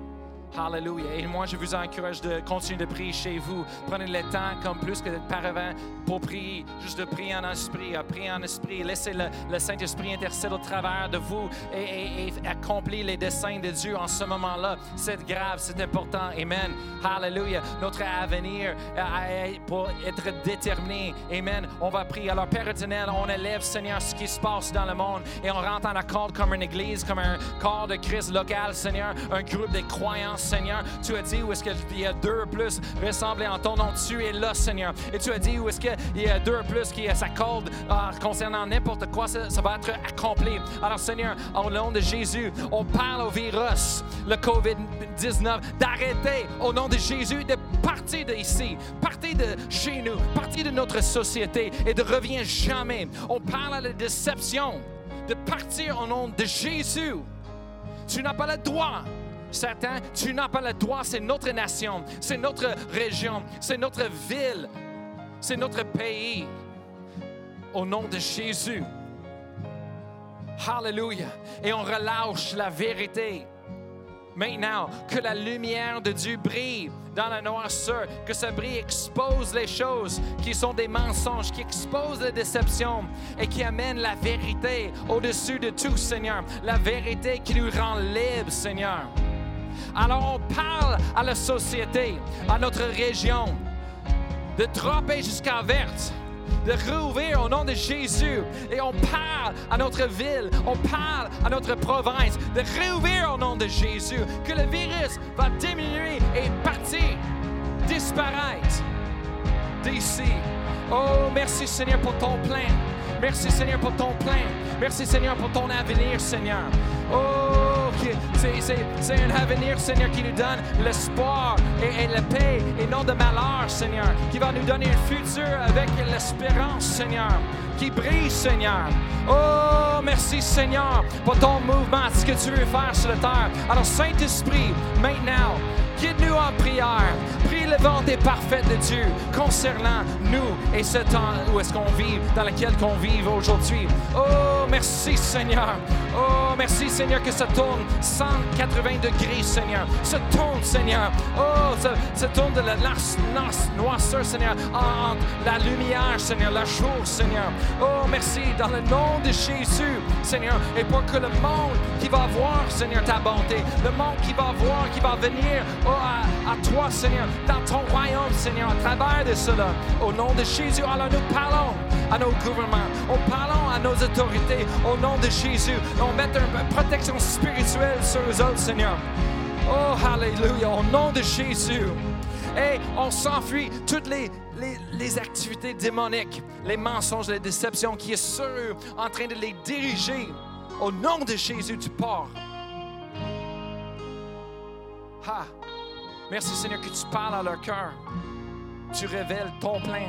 Alléluia. Et moi, je vous encourage de continuer de prier chez vous. Prenez le temps, comme plus que par avant, pour prier. Juste de prier en esprit, à prier en esprit. Laissez le, Saint-Esprit intercéder au travers de vous et, accomplir les desseins de Dieu en ce moment-là. C'est grave, c'est important. Amen. Alléluia. Notre avenir pour être déterminé. Amen. On va prier. Alors, Père éternel, on élève, Seigneur, ce qui se passe dans le monde et on rentre en accord comme une église, comme un corps de Christ local, Seigneur, un groupe de croyants Seigneur. Tu as dit où est-ce qu'il y a deux plus ressemblés en ton nom. Tu es là, Seigneur. Et tu as dit où est-ce qu'il y a deux plus qui s'accordent euh, concernant n'importe quoi, ça, va être accompli. Alors, Seigneur, au nom de Jésus, on parle au virus, le COVID-19, d'arrêter au nom de Jésus de partez d'ici, partez de chez nous, partez de notre société et ne reviens jamais. On parle à la déception de partir au nom de Jésus. Tu n'as pas le droit. Satan, tu n'as pas le droit. C'est notre nation, c'est notre région, c'est notre ville, c'est notre pays. Au nom de Jésus. Hallelujah. Et on relâche la vérité. Maintenant, que la lumière de Dieu brille dans la noirceur, que ce brille expose les choses qui sont des mensonges, qui expose les déceptions et qui amène la vérité au-dessus de tout, Seigneur. La vérité qui nous rend libres, Seigneur. Alors on parle à la société, à notre région, de dropper jusqu'à verte de rouvrir au nom de Jésus. Et on parle à notre ville, on parle à notre province de rouvrir au nom de Jésus. Que le virus va diminuer et partir, disparaître d'ici. Oh, merci Seigneur pour ton plein. Merci Seigneur pour ton plein. Merci Seigneur pour ton avenir, Seigneur. Oh, c'est un avenir, Seigneur, qui nous donne l'espoir et, la paix et non de malheur, Seigneur, qui va nous donner un futur avec l'espérance, Seigneur, qui brille, Seigneur. Oh, merci, Seigneur, pour ton mouvement, ce que tu veux faire sur la terre. Alors, Saint-Esprit, maintenant, guide-nous en prière. Prie le volonté parfaite de Dieu concernant nous et ce temps où est-ce qu'on vit, dans lequel qu'on vit aujourd'hui. Oh, merci Seigneur. Oh, merci Seigneur que ça tourne 180 degrés, Seigneur. Se tourne, Seigneur. Oh, ça, tourne de la noirceur, Seigneur, entre la lumière, Seigneur, la jour, Seigneur. Oh, merci dans le nom de Jésus, Seigneur. Et pour que le monde qui va voir, Seigneur, ta bonté, le monde qui va voir, qui va venir, à, toi, Seigneur, dans ton royaume, Seigneur, à travers de cela. Au nom de Jésus, alors nous parlons à nos gouvernements, nous parlons à nos autorités, au nom de Jésus. On met une protection spirituelle sur eux autres, Seigneur. Oh, Alléluia, au nom de Jésus. Et on s'enfuit toutes les, les, activités démoniques, les mensonges, les déceptions qui est sur eux, en train de les diriger. Au nom de Jésus, tu pars. Ha! Merci Seigneur que tu parles à leur cœur. Tu révèles ton plein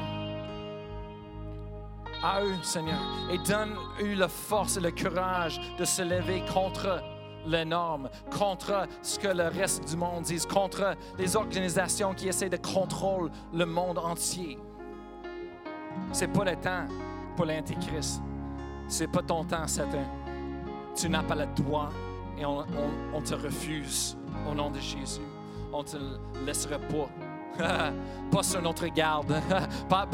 à eux, Seigneur, et donne-eux la force et le courage de se lever contre les normes, contre ce que le reste du monde dit, contre les organisations qui essaient de contrôler le monde entier. C'est pas le temps pour l'Antéchrist. C'est pas ton temps, Satan. Tu n'as pas le droit et on, on te refuse au nom de Jésus on te laissera pas. <laughs> pas sur notre garde. <laughs> pas,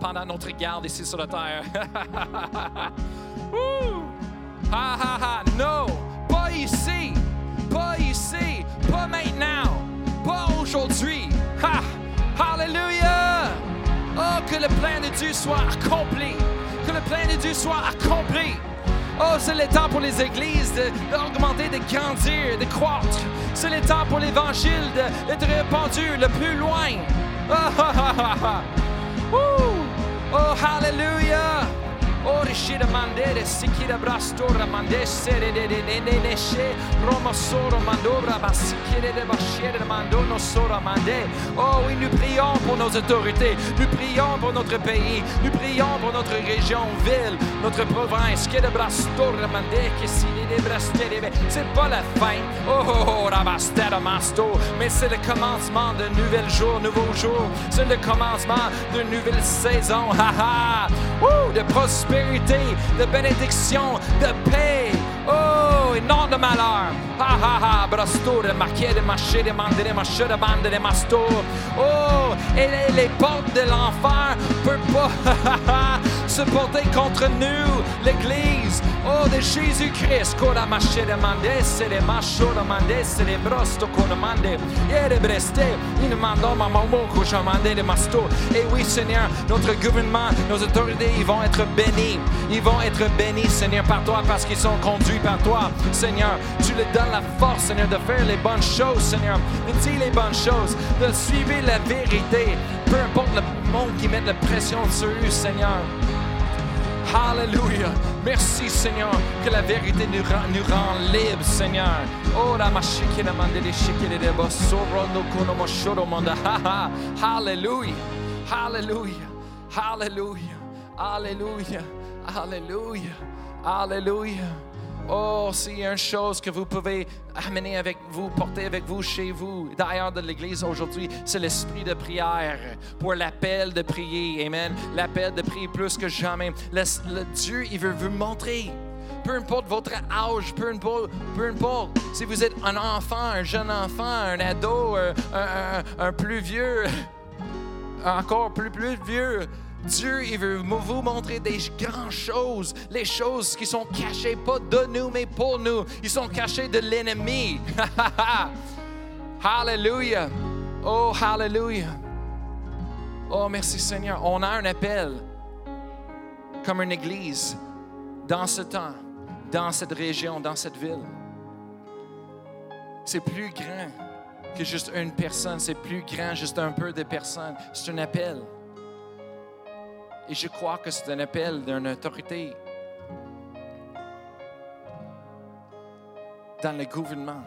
pendant notre garde ici sur la terre. <laughs> ha ha ha. Non, pas ici. Pas ici. Pas maintenant. Pas aujourd'hui. Ha! Hallelujah! Oh, que le plan de Dieu soit accompli. Que le plan de Dieu soit accompli. Oh, c'est le temps pour les églises d'augmenter, de, grandir, de croître. C'est le temps pour l'Évangile d'être répandu le plus loin. Oh, oh, hallelujah! Orishira mandere sikira brastora mandessere de de de de de she. Roma soro mandobra basikire de bashere mandono sora mande. Oh oui nous prions pour nos autorités nous prions pour notre pays nous prions pour notre région ville notre province. Que de brastora mande que si de brastere c'est pas la fin. Oh oh oh rabastera masto. Mais c'est le commencement d'un nouvel jour nouveau jour c'est le commencement d'une nouvelle saison ha ha. De prospérité de bénédiction, de paix. Oh, et non de malheur. Ha ha ha, marqué de marché, de mandere, marché de bande de masto. Oh, et les, les portes de l'enfer peuvent pas <laughs> se porter contre nous, l'Église. Oh, de Jésus-Christ, Kora marché de mandesse, de macho de mandesse, de brosto, qu'on et de breste, il mando maman, que je de masto. Et oui, Seigneur, notre gouvernement, nos autorités, ils vont être bénis. Ils vont être bénis, Seigneur, par toi, parce qu'ils sont conduits par toi. Seigneur, tu leur donnes la force, Seigneur, de faire les bonnes choses, Seigneur, de dire les bonnes choses, de suivre la vérité, peu importe le monde qui met la pression sur eux, Seigneur. Alléluia. Merci, Seigneur, que la vérité nous rend, nous libres, Seigneur. Oh, la machike la mande de shikere Oh, s'il y a une chose que vous pouvez amener avec vous, porter avec vous chez vous, d'ailleurs de l'Église aujourd'hui, c'est l'esprit de prière pour l'appel de prier. Amen. L'appel de prier plus que jamais. Le, Dieu, il veut vous montrer. Peu importe votre âge, peu importe, peu importe si vous êtes un enfant, un jeune enfant, un ado, un, un- un- un plus vieux, <laughs> encore plus, plus vieux. Dieu, il veut vous montrer des grandes choses, les choses qui sont cachées, pas de nous, mais pour nous. Ils sont cachés de l'ennemi. <laughs> Hallelujah. Oh, hallelujah. Oh, merci Seigneur. On a un appel comme une église dans ce temps, dans cette région, dans cette ville. C'est plus grand que juste une personne. C'est plus grand, juste un peu de personnes. C'est un appel. Et je crois que c'est un appel d'une autorité dans le gouvernement,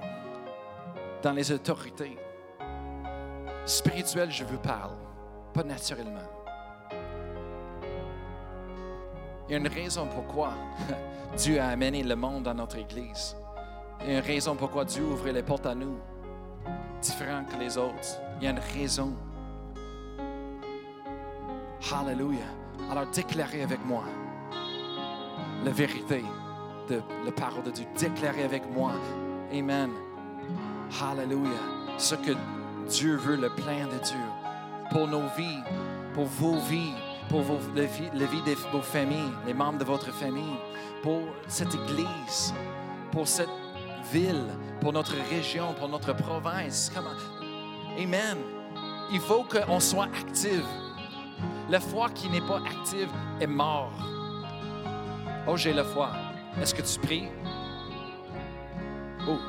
dans les autorités. Spirituelles, je vous parle, pas naturellement. Il y a une raison pourquoi <laughs> Dieu a amené le monde dans notre Église. Il y a une raison pourquoi Dieu ouvre les portes à nous, différentes que les autres. Il y a une raison. Hallelujah. Alors déclarez avec moi la vérité de la parole de Dieu. Déclarez avec moi. Amen. Hallelujah. Ce que Dieu veut, le plein de Dieu, pour nos vies, pour vos vies, pour vos, vie, la vie de vos familles, les membres de votre famille, pour cette église, pour cette ville, pour notre région, pour notre province. Amen. Il faut qu'on soit actif. La foi qui n'est pas active est mort. Oh, j'ai la foi. Est-ce que tu pries? Oh.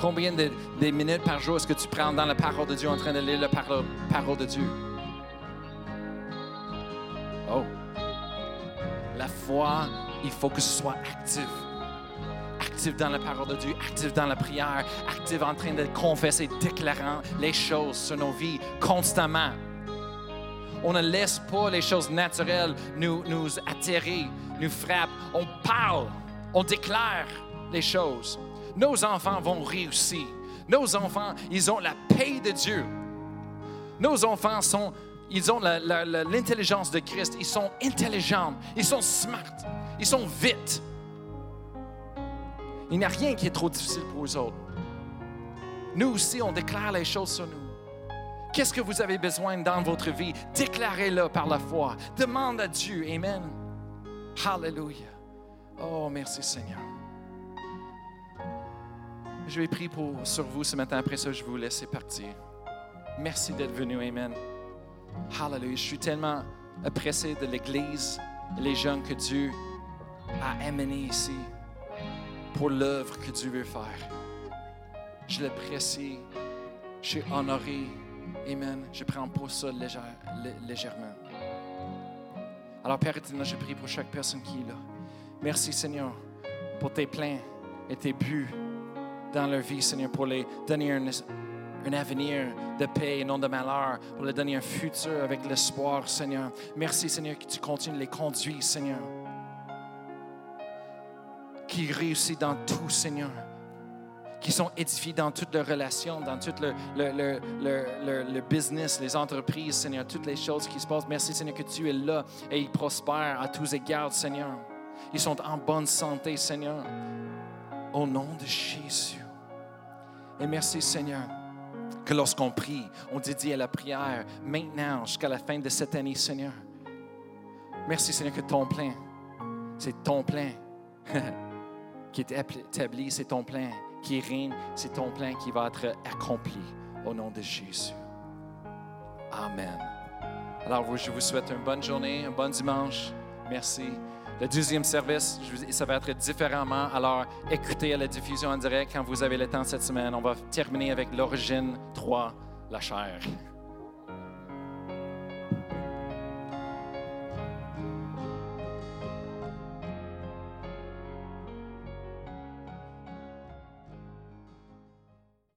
Combien de, minutes par jour est-ce que tu prends dans la parole de Dieu en train de lire la parole, parole de Dieu? Oh. La foi, il faut que ce soit actif. Actif dans la parole de Dieu, actif dans la prière, actif en train de confesser, déclarant les choses sur nos vies constamment. On ne laisse pas les choses naturelles nous, nous attirer, nous frappent. On parle, on déclare les choses. Nos enfants vont réussir. Nos enfants, ils ont la paix de Dieu. Nos enfants sont, ils ont l'intelligence de Christ. Ils sont intelligents, ils sont smart, ils sont vite. Il n'y a rien qui est trop difficile pour eux autres. Nous aussi, on déclare les choses sur nous. Qu'est-ce que vous avez besoin dans votre vie? Déclarez-le par la foi. Demande à Dieu. Amen. Hallelujah. Oh, merci Seigneur. Je vais prier pour, sur vous ce matin. Après ça, je vais vous laisser partir. Merci d'être venu. Amen. Hallelujah. Je suis tellement apprécié de l'Église les jeunes que Dieu a amenés ici pour l'œuvre que Dieu veut faire. Je l'apprécie. Je suis honoré. Amen. Je prends pas ça légère- lé- légèrement. Alors, Père éternel, je prie pour chaque personne qui est là. Merci, Seigneur, pour tes plans et tes buts dans leur vie, Seigneur, pour les donner un, avenir de paix et non de malheur, pour leur donner un futur avec l'espoir, Seigneur. Merci, Seigneur, que tu continues de les conduire, Seigneur. Qu'ils réussissent dans tout, Seigneur qui sont édifiés dans toutes leurs relations, dans tout le, le, le, le, business, les entreprises, Seigneur, toutes les choses qui se passent. Merci, Seigneur, que tu es là et ils prospèrent à tous égards, Seigneur. Ils sont en bonne santé, Seigneur. Au nom de Jésus. Et merci, Seigneur, que lorsqu'on prie, on dédie à la prière maintenant jusqu'à la fin de cette année, Seigneur. Merci, Seigneur, que ton plein, c'est ton plein <laughs> qui est établi, c'est ton plein qui règne, c'est ton plein qui va être accompli au nom de Jésus. Amen. Alors, je vous souhaite une bonne journée, un bon dimanche. Merci. Le deuxième service, ça va être différemment. Alors, écoutez à la diffusion en direct quand vous avez le temps cette semaine. On va terminer avec l'origine 3, la chair.